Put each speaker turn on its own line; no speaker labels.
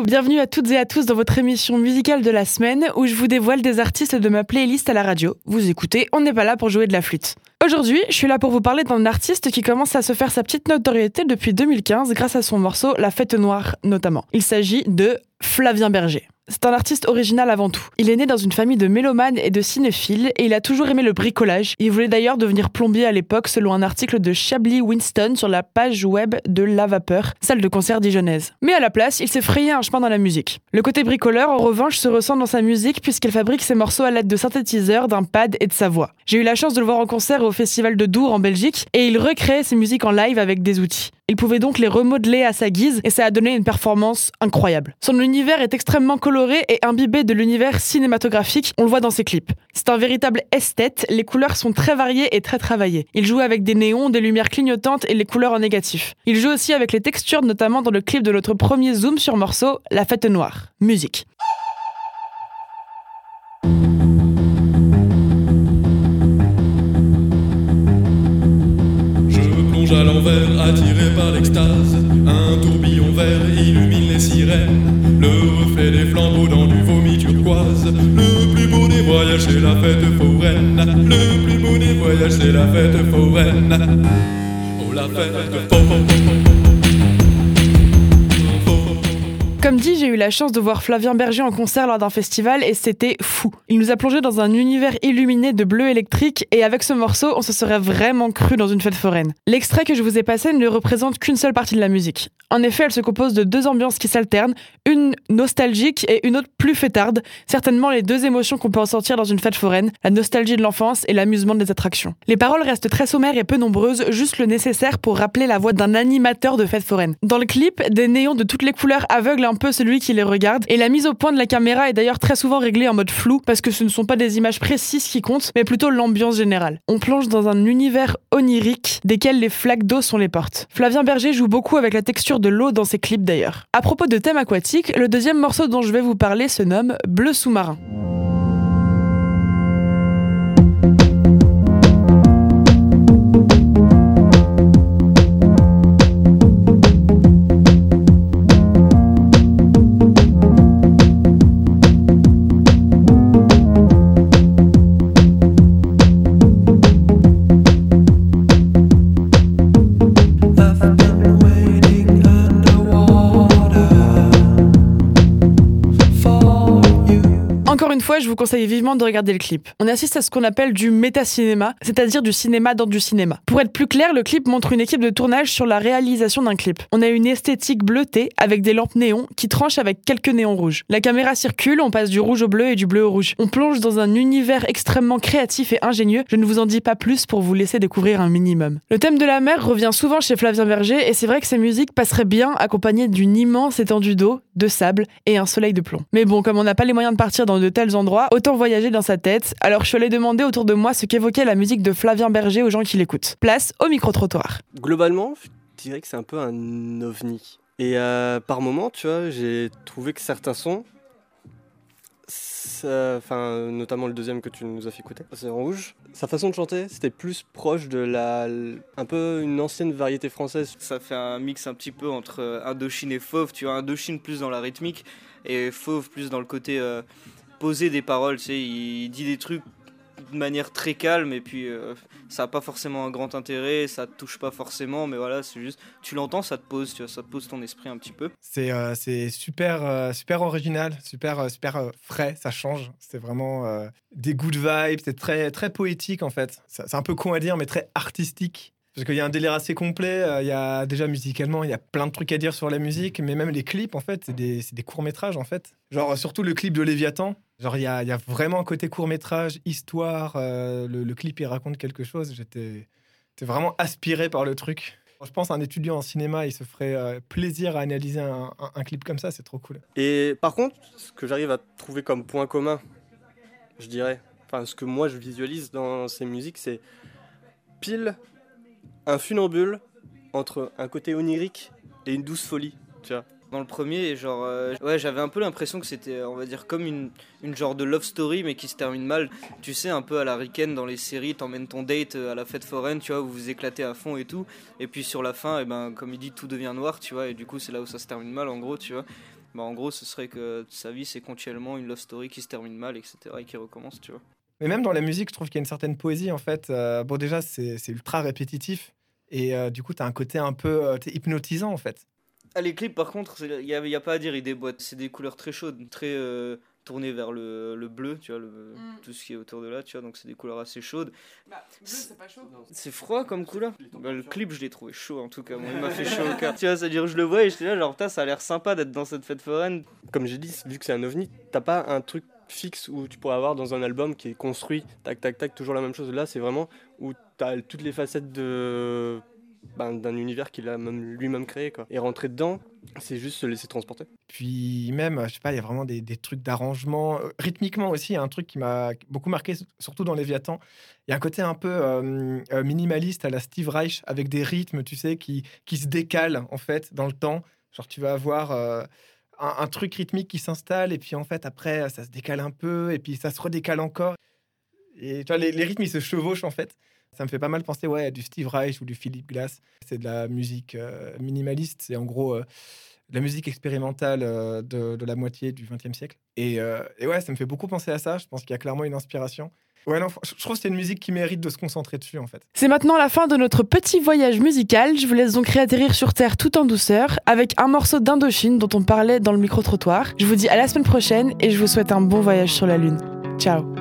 Bienvenue à toutes et à tous dans votre émission musicale de la semaine où je vous dévoile des artistes de ma playlist à la radio. Vous écoutez, on n'est pas là pour jouer de la flûte. Aujourd'hui, je suis là pour vous parler d'un artiste qui commence à se faire sa petite notoriété depuis 2015 grâce à son morceau La Fête Noire notamment. Il s'agit de Flavien Berger. C'est un artiste original avant tout. Il est né dans une famille de mélomanes et de cinéphiles et il a toujours aimé le bricolage. Il voulait d'ailleurs devenir plombier à l'époque selon un article de Chablis Winston sur la page web de La Vapeur, salle de concert dijonnaise. Mais à la place, il s'est frayé un chemin dans la musique. Le côté bricoleur, en revanche, se ressent dans sa musique puisqu'il fabrique ses morceaux à l'aide de synthétiseurs, d'un pad et de sa voix. J'ai eu la chance de le voir en concert au festival de Dour en Belgique et il recréait ses musiques en live avec des outils. Il pouvait donc les remodeler à sa guise et ça a donné une performance incroyable. Son univers est extrêmement coloré et imbibé de l'univers cinématographique, on le voit dans ses clips. C'est un véritable esthète, les couleurs sont très variées et très travaillées. Il joue avec des néons, des lumières clignotantes et les couleurs en négatif. Il joue aussi avec les textures, notamment dans le clip de notre premier zoom sur morceau, La Fête Noire. Musique.
Un tourbillon vert illumine les sirènes. Le reflet des flambeaux dans du vomi turquoise. Le plus beau des voyages, c'est la fête foraine. Le plus beau des voyages, c'est la fête foraine. Oh, la fête foraine.
Comme dit, j'ai eu la chance de voir Flavien Berger en concert lors d'un festival et c'était fou. Il nous a plongé dans un univers illuminé de bleu électrique et avec ce morceau, on se serait vraiment cru dans une fête foraine. L'extrait que je vous ai passé ne représente qu'une seule partie de la musique. En effet, elle se compose de deux ambiances qui s'alternent, une nostalgique et une autre plus fêtarde, certainement les deux émotions qu'on peut ressentir dans une fête foraine, la nostalgie de l'enfance et l'amusement des attractions. Les paroles restent très sommaires et peu nombreuses, juste le nécessaire pour rappeler la voix d'un animateur de fête foraine. Dans le clip, des néons de toutes les couleurs aveuglent un peu celui qui les regarde, et la mise au point de la caméra est d'ailleurs très souvent réglée en mode flou, parce que ce ne sont pas des images précises qui comptent, mais plutôt l'ambiance générale. On plonge dans un univers onirique, desquels les flaques d'eau sont les portes. Flavien Berger joue beaucoup avec la texture de l'eau dans ses clips d'ailleurs. À propos de thème aquatique, le deuxième morceau dont je vais vous parler se nomme Bleu sous-marin. Encore une fois, je vous conseille vivement de regarder le clip. On assiste à ce qu'on appelle du métacinéma, c'est-à-dire du cinéma dans du cinéma. Pour être plus clair, le clip montre une équipe de tournage sur la réalisation d'un clip. On a une esthétique bleutée avec des lampes néons qui tranchent avec quelques néons rouges. La caméra circule, on passe du rouge au bleu et du bleu au rouge. On plonge dans un univers extrêmement créatif et ingénieux. Je ne vous en dis pas plus pour vous laisser découvrir un minimum. Le thème de la mer revient souvent chez Flavien Berger et c'est vrai que ces musiques passeraient bien accompagnées d'une immense étendue d'eau, de sable et un soleil de plomb. Mais bon, comme on n'a pas les moyens de partir dans de tels endroits, autant voyager dans sa tête. Alors je suis allée demander autour de moi ce qu'évoquait la musique de Flavien Berger aux gens qui l'écoutent. Place au micro-trottoir.
Globalement, je dirais que c'est un peu un ovni. Et euh, par moment, tu vois, j'ai trouvé que certains sons, enfin, notamment le deuxième que tu nous as fait écouter, en rouge. Sa façon de chanter, c'était plus proche de la, un peu une ancienne variété française.
Ça fait un mix un petit peu entre euh, Indochine et Fauve. Tu vois, Indochine plus dans la rythmique et Fauve plus dans le côté euh, poser des paroles. Tu sais, il dit des trucs de manière très calme et puis euh, ça n'a pas forcément un grand intérêt, ça te touche pas forcément, mais voilà, c'est juste, tu l'entends, ça te pose, tu vois, ça te pose ton esprit un petit peu.
C'est euh, super, euh, super original, super, super frais, ça change. C'est vraiment des good vibes, c'est très, très poétique en fait. C'est un peu con à dire, mais très artistique. Parce qu'il y a un délire assez complet. Il y a déjà musicalement, il y a plein de trucs à dire sur la musique, mais même les clips, en fait, c'est des, des courts-métrages, en fait. Genre, surtout le clip de Léviathan. Genre, il y a, vraiment un côté court-métrage, histoire. euh, le, clip, il raconte quelque chose. J'étais vraiment aspiré par le truc. Je pense un étudiant en cinéma, il se ferait euh, plaisir à analyser un, clip comme ça, c'est trop cool.
Et par contre, ce que j'arrive à trouver comme point commun, je dirais, enfin ce que moi je visualise dans ces musiques, c'est pile un funambule entre un côté onirique et une douce folie, tu.
Dans le premier, genre, euh, ouais, j'avais un peu l'impression que c'était, on va dire, comme une, une genre de love story, mais qui se termine mal. Tu sais, un peu à la Riken dans les séries, t'emmènes ton date euh, à la fête foraine, tu vois, vous vous éclatez à fond et tout. Et puis sur la fin, et ben, comme il dit, tout devient noir, tu vois, et du coup, c'est là où ça se termine mal, en gros, tu vois. Bah, en gros, ce serait que sa vie, c'est continuellement une love story qui se termine mal, etc., et qui recommence, tu vois.
Mais même dans la musique, je trouve qu'il y a une certaine poésie en fait. Euh, bon, déjà, c'est ultra répétitif. Et du coup, tu as un côté un peu hypnotisant en fait.
Ah, les clips, par contre, il n'y a, y a pas à dire, ils déboîtent. C'est des couleurs très chaudes, très euh, tournées vers le, le bleu, tu vois, le,
Mm.
tout ce qui est autour de là, tu vois, donc c'est des couleurs assez chaudes.
Bah, c'est pas chaud.
C'est froid comme couleur Bah, Le clip, je l'ai trouvé chaud en tout cas, moi, il m'a fait chaud au cœur. Tu vois, c'est-à-dire, je le vois et j'étais là, genre, putain, ça a l'air sympa d'être dans cette fête foraine.
Comme j'ai dit, vu que c'est un ovni, t'as pas un truc fixe où tu pourrais avoir dans un album qui est construit, tac tac tac, toujours la même chose. Là, c'est vraiment où t'as toutes les facettes de ben, d'un univers qu'il a même lui-même créé quoi. Et rentrer dedans, c'est juste se laisser transporter.
Puis même, je sais pas, il y a vraiment des, des trucs d'arrangement. Euh, Rythmiquement aussi, il y a un truc qui m'a beaucoup marqué, surtout dans Léviathan. Il y a un côté un peu euh, euh, minimaliste à la Steve Reich, avec des rythmes, tu sais, qui, qui se décalent en fait dans le temps. Genre, tu vas avoir un, un truc rythmique qui s'installe, et puis en fait, après, ça se décale un peu, et puis ça se redécale encore. Et tu vois, les, les rythmes, ils se chevauchent en fait. Ça me fait pas mal penser ouais, à du Steve Reich ou du Philip Glass. C'est de la musique euh, minimaliste. C'est en gros euh, la musique expérimentale euh, de, la moitié du XXe siècle. Et, et ouais, ça me fait beaucoup penser à ça. Je pense qu'il y a clairement une inspiration. Ouais, non, je trouve que c'est une musique qui mérite de se concentrer dessus en fait.
C'est maintenant la fin de notre petit voyage musical. Je vous laisse donc réatterrir sur Terre tout en douceur avec un morceau d'Indochine dont on parlait dans le micro-trottoir. Je vous dis à la semaine prochaine et je vous souhaite un bon voyage sur la Lune. Ciao